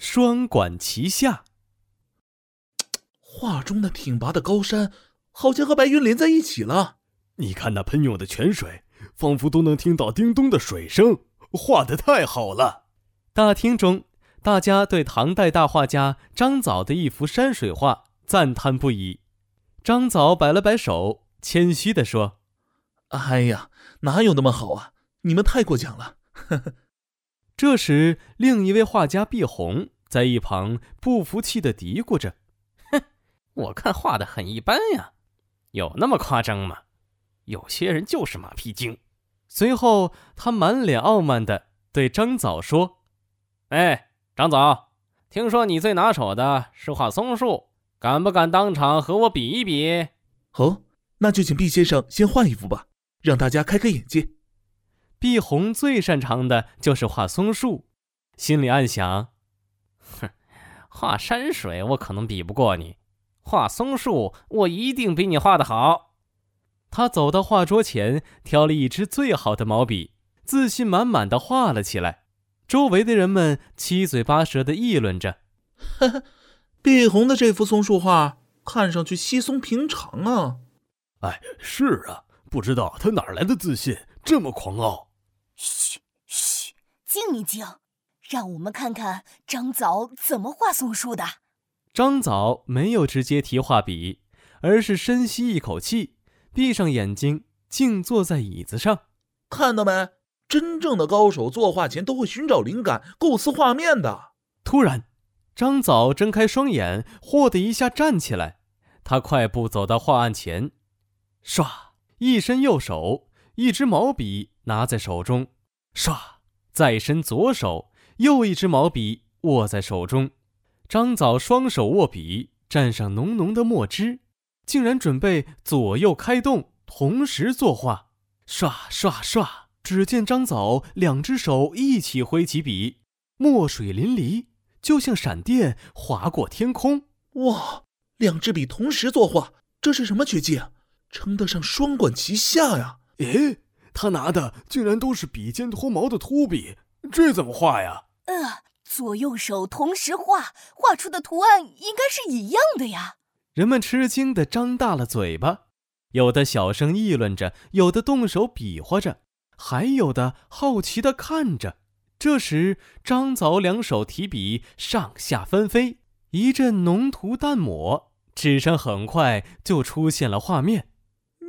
双管齐下。画中那挺拔的高山，好像和白云连在一起了。你看那喷涌的泉水，仿佛都能听到叮咚的水声。画的太好了！大厅中，大家对唐代大画家张藻的一幅山水画赞叹不已。张藻摆了摆手，谦虚地说：“哎呀，哪有那么好啊！你们太过奖了。”这时，另一位画家毕红在一旁不服气的嘀咕着：“哼，我看画的很一般呀，有那么夸张吗？有些人就是马屁精。”随后，他满脸傲慢的对张枣说：“哎，张枣，听说你最拿手的是画松树，敢不敢当场和我比一比？”“哦，那就请毕先生先画一幅吧，让大家开开眼界。”毕红最擅长的就是画松树，心里暗想：“哼，画山水我可能比不过你，画松树我一定比你画的好。”他走到画桌前，挑了一支最好的毛笔，自信满满的画了起来。周围的人们七嘴八舌的议论着：“呵呵，碧红的这幅松树画看上去稀松平常啊。”“哎，是啊，不知道他哪来的自信，这么狂傲。”“嘘嘘，静一静，让我们看看张枣怎么画松树的。”张枣没有直接提画笔，而是深吸一口气。闭上眼睛，静坐在椅子上，看到没？真正的高手作画前都会寻找灵感，构思画面的。突然，张枣睁开双眼，嚯的一下站起来，他快步走到画案前，唰，一伸右手，一支毛笔拿在手中，唰，再伸左手，又一支毛笔握在手中。张枣双手握笔，蘸上浓浓的墨汁。竟然准备左右开动，同时作画，唰唰唰！只见张枣两只手一起挥起笔，墨水淋漓，就像闪电划过天空。哇！两支笔同时作画，这是什么绝技啊？称得上双管齐下呀！诶，他拿的竟然都是笔尖脱毛的秃笔，这怎么画呀？呃，左右手同时画，画出的图案应该是一样的呀。人们吃惊地张大了嘴巴，有的小声议论着，有的动手比划着，还有的好奇地看着。这时，张凿两手提笔，上下翻飞，一阵浓涂淡抹，纸上很快就出现了画面。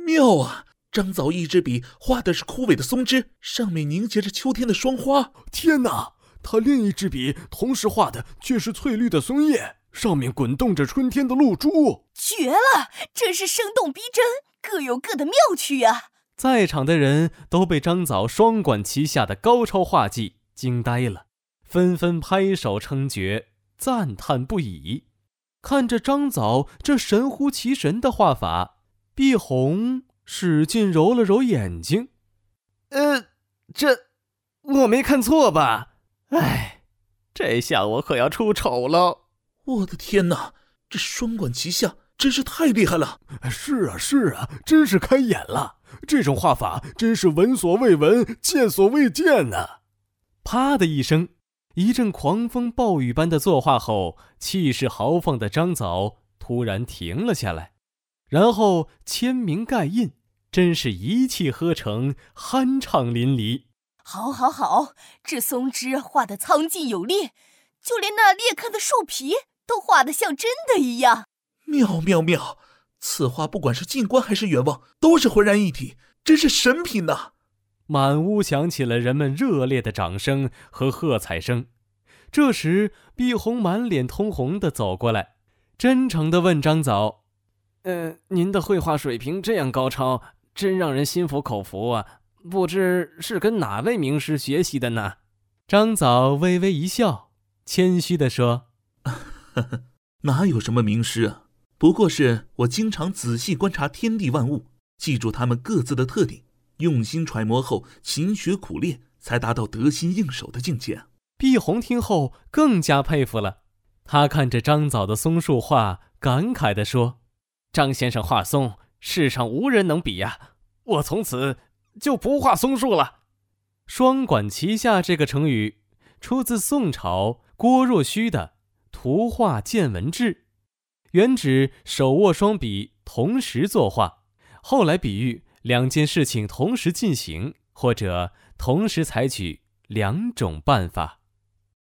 妙啊！张藻一支笔画的是枯萎的松枝，上面凝结着秋天的霜花。天哪！他另一支笔同时画的却是翠绿的松叶。上面滚动着春天的露珠，绝了！真是生动逼真，各有各的妙趣呀！在场的人都被张藻双管齐下的高超画技惊呆了，纷纷拍手称绝，赞叹不已。看着张藻这神乎其神的画法，毕宏使劲揉了揉眼睛，呃，这我没看错吧？哎，这下我可要出丑了。我的天哪，这双管齐下真是太厉害了！是啊，是啊，真是开眼了。这种画法真是闻所未闻、见所未见呐！啪的一声，一阵狂风暴雨般的作画后，气势豪放的张藻突然停了下来，然后签名盖印，真是一气呵成，酣畅淋漓。好，好，好，这松枝画的苍劲有力，就连那裂开的树皮。都画的像真的一样，妙妙妙！此画不管是近观还是远望，都是浑然一体，真是神品呐！满屋响起了人们热烈的掌声和喝彩声。这时，碧红满脸通红的走过来，真诚的问张藻：“呃，您的绘画水平这样高超，真让人心服口服啊！不知是跟哪位名师学习的呢？”张藻微微一笑，谦虚地说。呵呵，哪有什么名师啊？不过是我经常仔细观察天地万物，记住他们各自的特点，用心揣摩后勤学苦练，才达到得心应手的境界。碧红听后更加佩服了，他看着张藻的松树画，感慨地说：“张先生画松，世上无人能比呀！我从此就不画松树了。”双管齐下这个成语，出自宋朝。郭若虚的《图画见闻志》，原指手握双笔同时作画，后来比喻两件事情同时进行或者同时采取两种办法。